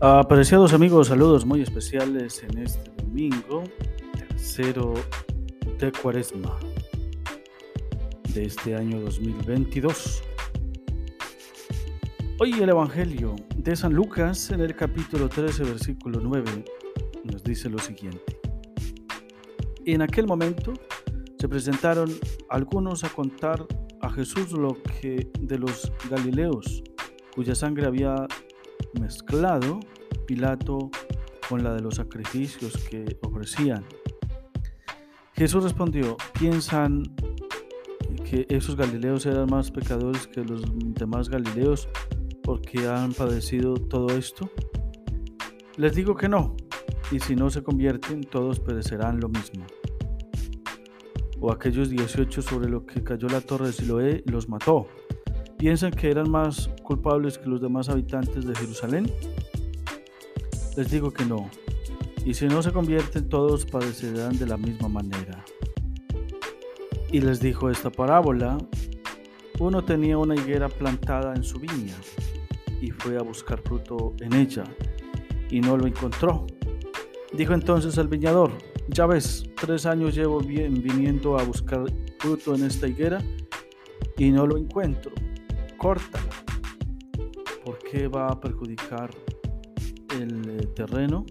Apreciados amigos, saludos muy especiales en este domingo, tercero de cuaresma de este año 2022. Hoy el Evangelio de San Lucas en el capítulo 13, versículo 9 nos dice lo siguiente. En aquel momento se presentaron algunos a contar a Jesús lo que de los Galileos, cuya sangre había mezclado Pilato con la de los sacrificios que ofrecían. Jesús respondió, ¿piensan que esos galileos eran más pecadores que los demás galileos porque han padecido todo esto? Les digo que no, y si no se convierten, todos perecerán lo mismo. O aquellos 18 sobre los que cayó la torre de Siloé los mató ¿Piensan que eran más culpables que los demás habitantes de Jerusalén? Les digo que no. Y si no se convierten, todos padecerán de la misma manera. Y les dijo esta parábola. Uno tenía una higuera plantada en su viña y fue a buscar fruto en ella y no lo encontró. Dijo entonces al viñador, ya ves, tres años llevo bien viniendo a buscar fruto en esta higuera y no lo encuentro córtala. ¿Por qué va a perjudicar el eh, terreno?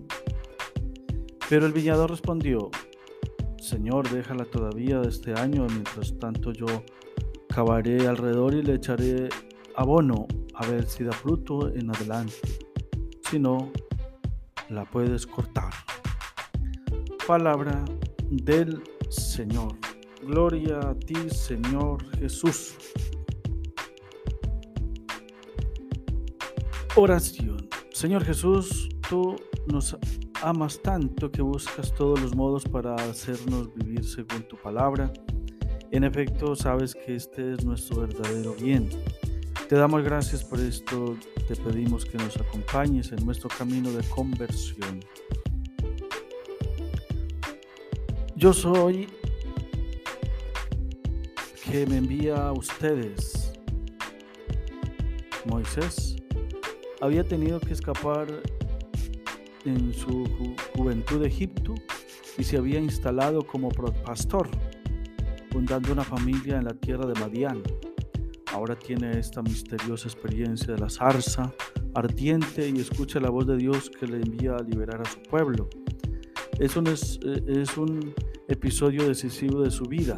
Pero el viñador respondió, Señor, déjala todavía de este año, mientras tanto yo cavaré alrededor y le echaré abono a ver si da fruto en adelante. Si no, la puedes cortar. Palabra del Señor. Gloria a ti, Señor Jesús. Oración. Señor Jesús, tú nos amas tanto que buscas todos los modos para hacernos vivir según tu palabra. En efecto, sabes que este es nuestro verdadero bien. Te damos gracias por esto, te pedimos que nos acompañes en nuestro camino de conversión. Yo soy que me envía a ustedes, Moisés había tenido que escapar en su juventud de Egipto y se había instalado como pastor, fundando una familia en la tierra de Madián. Ahora tiene esta misteriosa experiencia de la zarza ardiente y escucha la voz de Dios que le envía a liberar a su pueblo. Es un, es, es un episodio decisivo de su vida.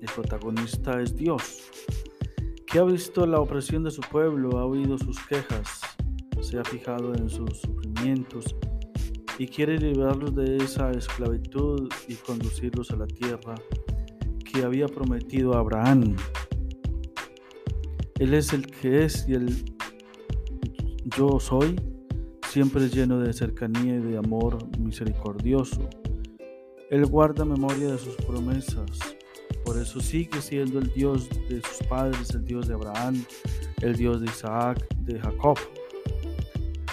El protagonista es Dios que ha visto la opresión de su pueblo, ha oído sus quejas, se ha fijado en sus sufrimientos y quiere liberarlos de esa esclavitud y conducirlos a la tierra que había prometido a Abraham. Él es el que es y el yo soy, siempre lleno de cercanía y de amor misericordioso. Él guarda memoria de sus promesas por eso sigue siendo el Dios de sus padres, el Dios de Abraham, el Dios de Isaac, de Jacob.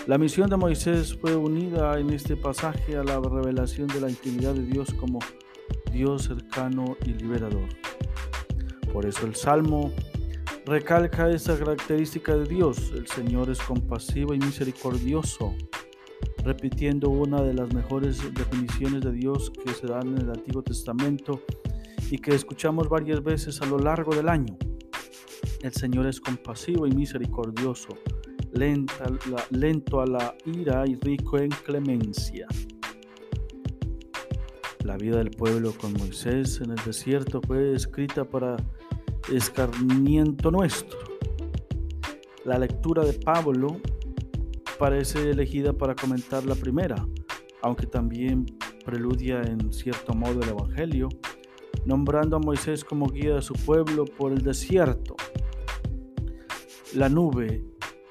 La misión de Moisés fue unida en este pasaje a la revelación de la intimidad de Dios como Dios cercano y liberador. Por eso el Salmo recalca esa característica de Dios. El Señor es compasivo y misericordioso, repitiendo una de las mejores definiciones de Dios que se dan en el Antiguo Testamento y que escuchamos varias veces a lo largo del año. El Señor es compasivo y misericordioso, lento a la ira y rico en clemencia. La vida del pueblo con Moisés en el desierto fue escrita para escarmiento nuestro. La lectura de Pablo parece elegida para comentar la primera, aunque también preludia en cierto modo el Evangelio nombrando a Moisés como guía de su pueblo por el desierto. La nube,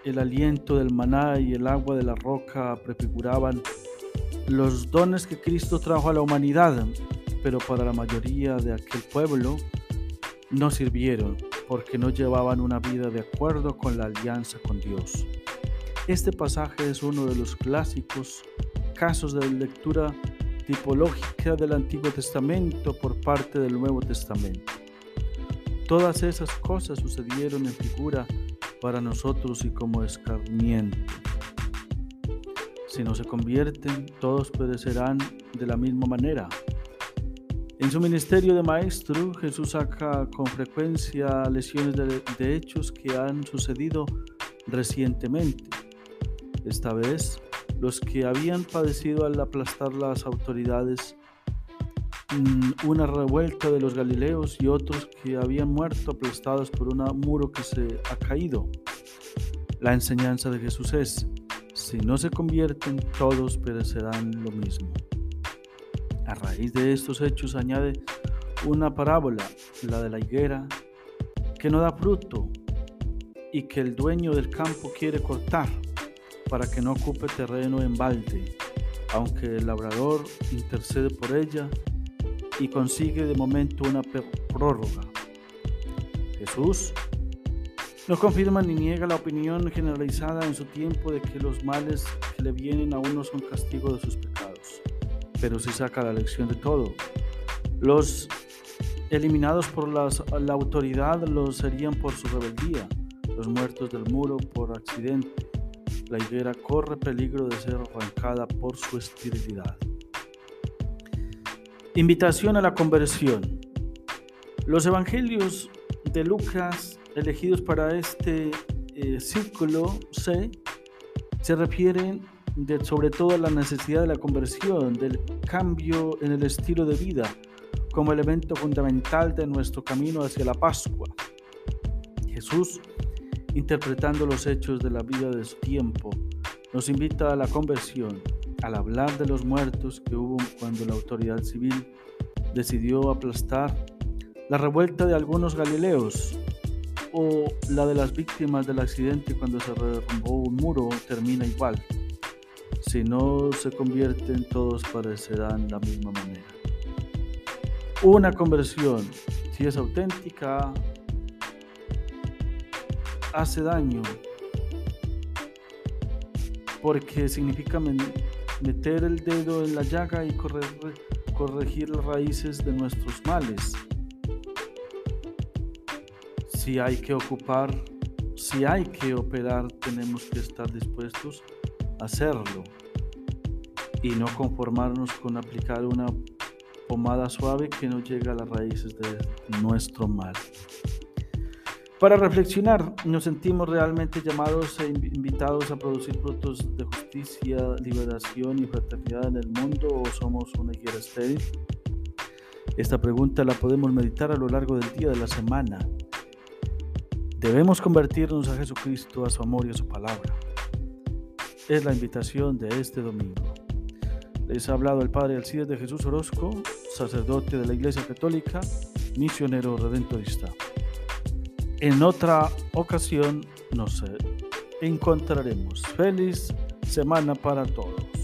el aliento del maná y el agua de la roca prefiguraban los dones que Cristo trajo a la humanidad, pero para la mayoría de aquel pueblo no sirvieron porque no llevaban una vida de acuerdo con la alianza con Dios. Este pasaje es uno de los clásicos casos de lectura tipológica del Antiguo Testamento por parte del Nuevo Testamento. Todas esas cosas sucedieron en figura para nosotros y como escarmiento. Si no se convierten, todos perecerán de la misma manera. En su ministerio de maestro, Jesús saca con frecuencia lesiones de, hechos que han sucedido recientemente. Esta vez, los que habían padecido al aplastar las autoridades, mm, una revuelta de los Galileos y otros que habían muerto aplastados por un muro que se ha caído. La enseñanza de Jesús es, si no se convierten, todos perecerán lo mismo. A raíz de estos hechos añade una parábola, la de la higuera, que no da fruto y que el dueño del campo quiere cortar para que no ocupe terreno en balde, aunque el labrador intercede por ella y consigue de momento una prórroga. Jesús no confirma ni niega la opinión generalizada en su tiempo de que los males que le vienen a uno son castigo de sus pecados pero se saca la lección de todo. Los eliminados por la autoridad los serían por su rebeldía, los muertos del muro por accidente. La higuera corre peligro de ser arrancada por su esterilidad. Invitación a la conversión. Los evangelios de Lucas elegidos para este eh, círculo C se refieren sobre todo la necesidad de la conversión, del cambio en el estilo de vida como elemento fundamental de nuestro camino hacia la Pascua. Jesús, interpretando los hechos de la vida de su tiempo, nos invita a la conversión al hablar de los muertos que hubo cuando la autoridad civil decidió aplastar la revuelta de algunos galileos o la de las víctimas del accidente cuando se derrumbó un muro termina igual. Si no se convierten, todos parecerán la misma manera. Una conversión, si es auténtica, hace daño porque significa meter el dedo en la llaga y corregir las raíces de nuestros males. Si hay que ocupar, si hay que operar, tenemos que estar dispuestos hacerlo y no conformarnos con aplicar una pomada suave que no llega a las raíces de nuestro mal. Para reflexionar, nos sentimos realmente llamados e invitados a producir frutos de justicia, liberación y fraternidad en el mundo o somos una higuera estéril. Esta pregunta la podemos meditar a lo largo del día de la semana. Debemos convertirnos a Jesucristo, a su amor y a su palabra es la invitación de este domingo. Les ha hablado el Padre Alcides de Jesús Orozco, sacerdote de la Iglesia Católica, misionero redentorista. En otra ocasión nos encontraremos. Feliz semana para todos.